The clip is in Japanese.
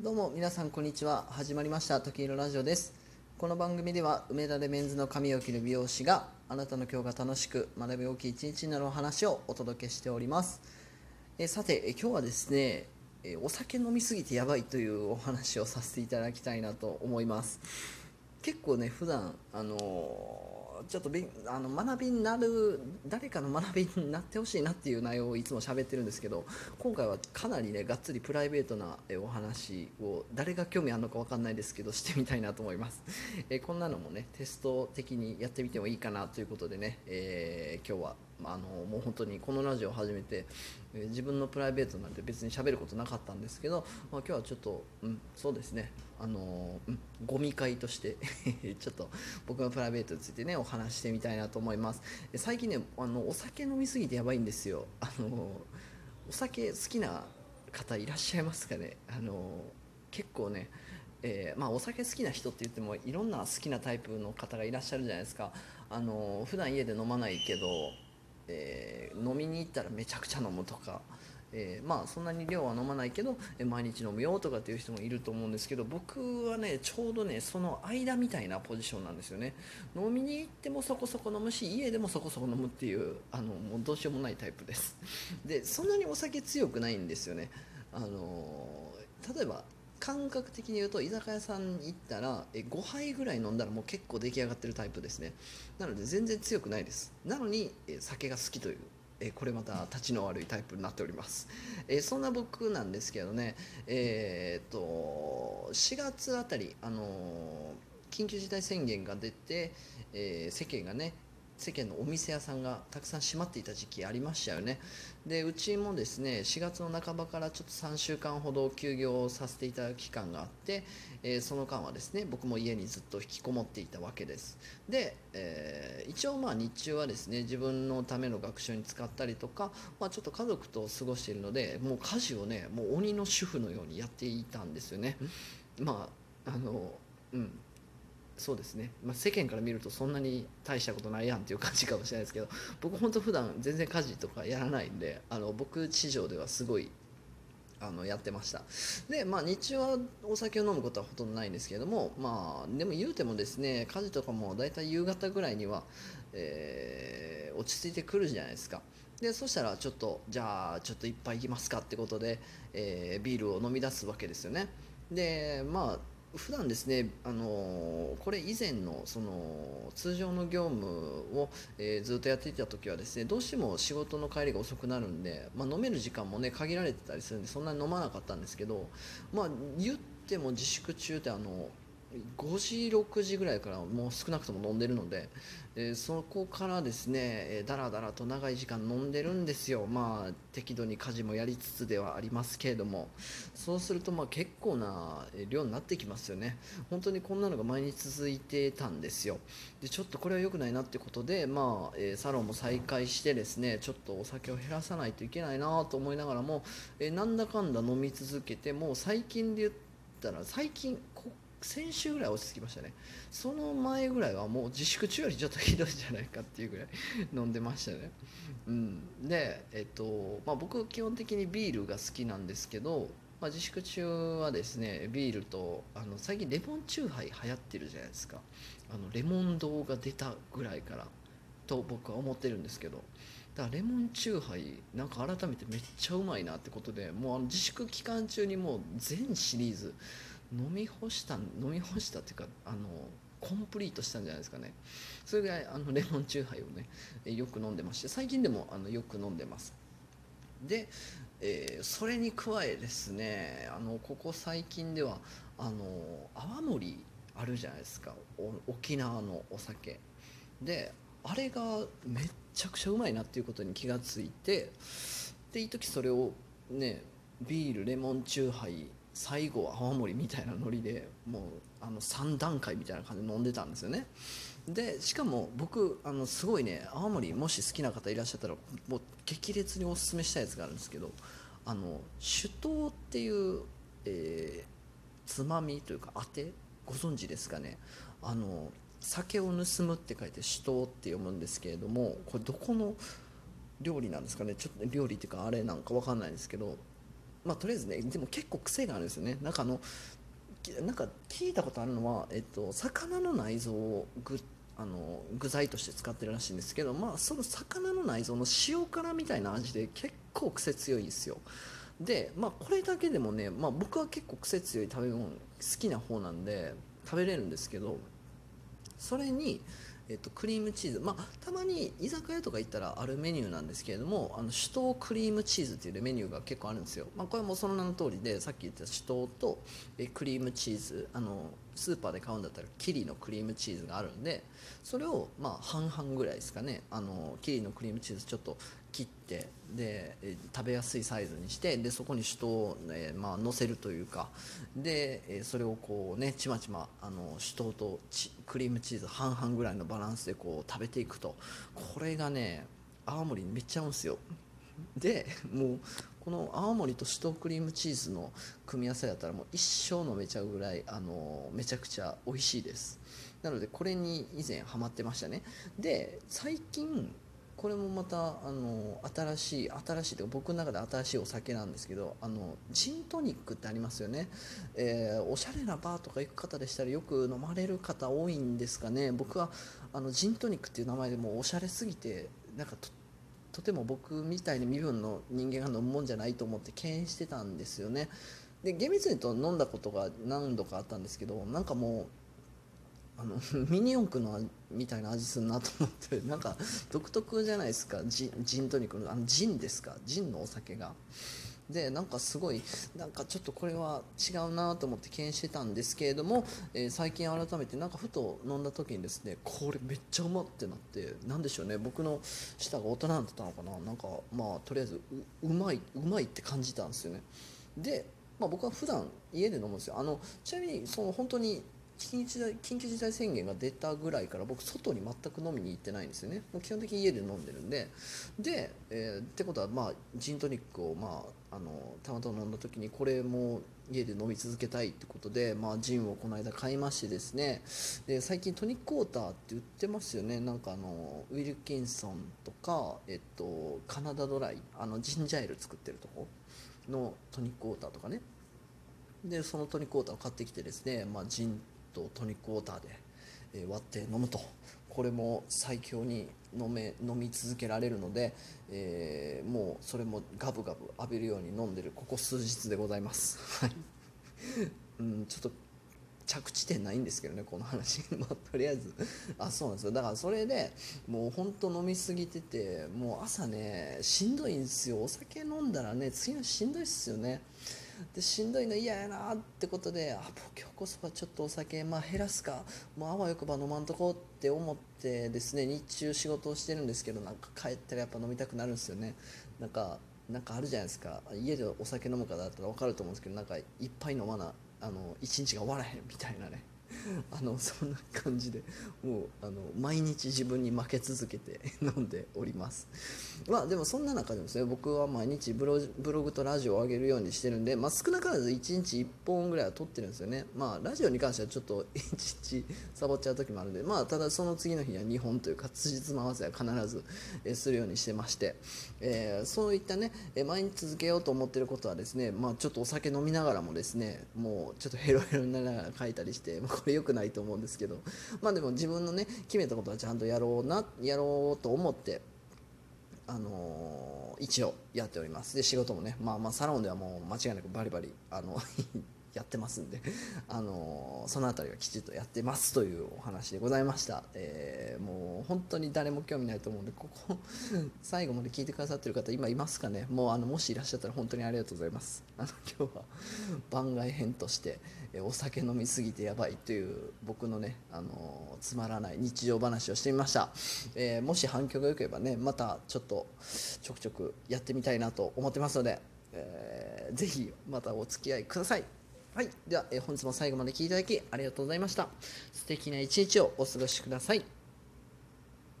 どうも皆さんこんにちは。始まりました。時色ラジオです。この番組では梅田でメンズの髪を切る美容師があなたの今日が楽しく学び大きい一日になるお話をお届けしております。えさてえ今日はですねえお酒飲みすぎてやばいというお話をさせていただきたいなと思います。結構ね普段あのーちょっとびあの学びになる誰かの学びになってほしいなっていう内容をいつも喋ってるんですけど今回はかなりねがっつりプライベートなお話を誰が興味あるのか分かんないですけどしてみたいなと思います。えこんなのもねテスト的にやってみてもいいかなということでね、えー、今日はあのもう本当にこのラジオを始めて、えー、自分のプライベートなんて別に喋ることなかったんですけど、まあ、今日はちょっと、うん、そうですね。あの、うん、ゴミ会として ちょっと僕のプライベートについてねお話してみたいなと思います。最近ねあのお酒飲みすぎてやばいんですよ。あのお酒好きな方いらっしゃいますかね？あの結構ねえー、まあ、お酒好きな人って言ってもいろんな好きなタイプの方がいらっしゃるじゃないですか。あの普段家で飲まないけどえー、飲みに行ったらめちゃくちゃ飲むとか、えー、まあそんなに量は飲まないけど、え毎日飲むよとかっていう人もいると思うんですけど僕はねちょうどねその間みたいなポジションなんですよね。飲みに行ってもそこそこ飲むし家でもそこそこ飲むっていうあのもうどうしようもないタイプです。でそんなにお酒強くないんですよね。あの例えば感覚的に言うと居酒屋さんに行ったらえ5杯ぐらい飲んだらもう結構出来上がってるタイプですね。なので全然強くないです。なのにえ酒が好きというえこれまた立ちの悪いタイプになっております、えそんな僕なんですけどね。えー、っと4月あたりあの緊急事態宣言が出て、えー、世間がね世間のお店屋さんがたくさん閉まっていた時期ありましたよね。でうちもですね4月の半ばからちょっと3週間ほど休業させていただく期間があって、えー、その間はですね僕も家にずっと引きこもっていたわけです。で、えー、一応まあ日中はですね自分のための学習に使ったりとか、まあ、ちょっと家族と過ごしているのでもう家事をねもう鬼の主婦のようにやっていたんですよね。まああのうんそうですね、まあ、世間から見るとそんなに大したことないやんっていう感じかもしれないですけど僕本当普段全然家事とかやらないんであの僕地上ではすごいあのやってました。でまあ日中はお酒を飲むことはほとんどないんですけどもまあでも言うてもですね家事とかも大体夕方ぐらいには、えー、落ち着いてくるじゃないですか。でそしたらちょっとじゃあちょっと一杯いきますかってことで、えー、ビールを飲み出すわけですよね。でまあ普段ですね、あのこれ以前のその通常の業務を、えー、ずっとやっていた時はですねどうしても仕事の帰りが遅くなるんで、まあ、飲める時間もね限られてたりするんでそんなに飲まなかったんですけど、まあ、言っても自粛中ってあの5時6時ぐらいからもう少なくとも飲んでるので、え、そこからですね、え、だらだらと長い時間飲んでるんですよ。まあ適度に家事もやりつつではありますけれども。そうするとまあ結構な量になってきますよね。本当にこんなのが毎日続いてたんですよ。でちょっとこれは良くないなってことでまあ、え、サロンも再開してですねちょっとお酒を減らさないといけないなと思いながらも、え、なんだかんだ飲み続けてもう最近で言ったら最近こ先週ぐらい落ち着きましたね。その前ぐらいはもう自粛中よりちょっとひどいんじゃないかっていうぐらい飲んでましたね、うん、で、えっとまあ、僕基本的にビールが好きなんですけど、まあ、自粛中はですねビールとあの最近レモンチューハイ流行ってるじゃないですか。あのレモン堂が出たぐらいからと僕は思ってるんですけど。だからレモンチューハイなんか改めてめっちゃうまいなってことでもうあの自粛期間中にもう全シリーズ飲み干した飲み干したっていうかあのコンプリートしたんじゃないですかね。それぐらいあのレモンチューハイをねよく飲んでまして最近でもあのよく飲んでます。で、えー、それに加えですねあのここ最近ではあの泡盛あるじゃないですか。沖縄のお酒。であれがめっちゃくちゃうまいなっていうことに気がついてでいい時それをねビールレモンチューハイ最後は泡盛みたいなノリでもうあの3段階みたいな感じで飲んでたんですよね。でしかも僕あのすごいね泡盛もし好きな方いらっしゃったらもう激烈におすすめしたやつがあるんですけどあの酒盗っていう、えー、つまみというかあて？ご存知ですかね？あの酒を盗むって書いて酒盗って読むんですけれどもこれどこの料理なんですかね？ちょっと料理っていうかあれなんか分かんないですけどまあとりあえずねでも結構癖があるんですよね。なんかあのなんか聞いたことあるのは、えっと、魚の内臓をぐあの具材として使ってるらしいんですけど、まあ、その魚の内臓の塩辛みたいな味で結構癖強いんですよ。で、まあ、これだけでもね、まあ、僕は結構癖強い食べ物好きな方なんで食べれるんですけどそれにえっと、クリームチーズ、まあ、たまに居酒屋とか行ったらあるメニューなんですけれどもあの酒盗クリームチーズっていうメニューが結構あるんですよ、まあ、これもその名の通りでさっき言った酒盗とえクリームチーズ。あのスーパーで買うんだったらキリのクリームチーズがあるんでそれをまあ半々ぐらいですかね。あのキリのクリームチーズちょっと切ってで食べやすいサイズにしてでそこに酒盗を、ねまあ、乗せるというかでそれをこうねちまちまあの酒盗とクリームチーズ半々ぐらいのバランスでこう食べていくと。これがね青森めっちゃ合うんですよ。でもうこの青森と酒盗クリームチーズの組み合わせだったらもう一生飲めちゃうぐらいあのめちゃくちゃ美味しいです。なのでこれに以前ハマってましたね。で最近これもまたあの新しい新しいというか僕の中で新しいお酒なんですけどあのジントニックってありますよね、えー、おしゃれなバーとか行く方でしたらよく飲まれる方多いんですかね。僕はあのジントニックっていう名前でもおしゃれすぎてなんかととても僕みたいに身分の人間が飲むもんじゃないと思って敬遠してたんですよね。で厳密に言うと飲んだことが何度かあったんですけどなんかもうあの ミニ四駆のみたいな味するなと思って なんか独特じゃないですか。ジジントニックのあのジンですか。ジンのお酒が。でなんかすごいなんかちょっとこれは違うなと思って敬遠してたんですけれども、えー、最近改めてなんかふと飲んだ時にですねこれめっちゃうまってなってなんでしょうね。僕の舌が大人になってたのかな。なんかまあとりあえずうまいうまいって感じたんですよね。でまあ、僕は普段家で飲むんですよ。あのちなみにその本当に緊急緊急事態宣言が出たぐらいから僕外に全く飲みに行ってないんですよね。もう基本的に家で飲んでるんで。で、えー、ってことはまあジントニックをまああのたまたま飲んだ時にこれも家で飲み続けたいってことで、まあ、ジンをこの間買いましてですね。で最近トニックウォーターって売ってますよね。なんかあのウィルキンソンとか、えっと、カナダドライあのジンジャーエール作ってるとこのトニックウォーターとかね。でそのトニックウォーターを買ってきてですね、まあ、ジンとトニックウォーターで、え割って飲むと。これも最強に飲め飲み続けられるので、えー、もうそれもガブガブ浴びるように飲んでる。ここ数日でございます。はい。うん、ちょっと着地点ないんですけどねこの話。まあ、とりあえず。あそうなんですよ。だからそれでもうほんと飲みすぎててもう朝ねしんどいんですよ。お酒飲んだらね次のしんどいっすよね。でしんどいの嫌やなってことであ今日こそはちょっとお酒、まあ、減らすか。もうあわよくば飲まんとこうって思ってですね日中仕事をしてるんですけどなんか帰ったらやっぱ飲みたくなるんですよね。なんかなんかあるじゃないですか。家でお酒飲む方だったら分かると思うんですけどなんかいっぱい飲まなあの一日が終わらへんみたいなね。あのそんな感じでもうあの毎日自分に負け続けて 飲んでおります。まあでもそんな中でもですね僕は毎日ブログとラジオを上げるようにしてるんで、まあ、少なからず1日1本ぐらいは撮ってるんですよね。まあラジオに関してはちょっと 1日サボっちゃう時もあるんでまあただその次の日には2本というか辻褄合わせは必ず、えするようにしてまして、えー、そういったね、え毎日続けようと思ってることはですねまあちょっとお酒飲みながらもですねもうちょっとヘロヘロになりながら書いたりしてこれ良くないと思うんですけど。まあでも自分のね決めたことはちゃんとやろうなやろうと思ってあのー、一応やっております。で仕事もねまあまあサロンではもう間違いなくバリバリあの やってますんで、あのその辺りはきちっとやってますというお話でございました、えー、もう本当に誰も興味ないと思うんでここ 最後まで聞いてくださってる方今いますかね？もうあのもしいらっしゃったら本当にありがとうございます。あの今日は番外編としてお酒飲みすぎてやばいという僕のね、あのつまらない日常話をしてみました、えー、もし反響が良ければねまたちょっとちょくちょくやってみたいなと思ってますので、えー、ぜひまたお付き合いください。はい、では、え本日も最後まで聴いていただきありがとうございました。素敵な一日をお過ごしください。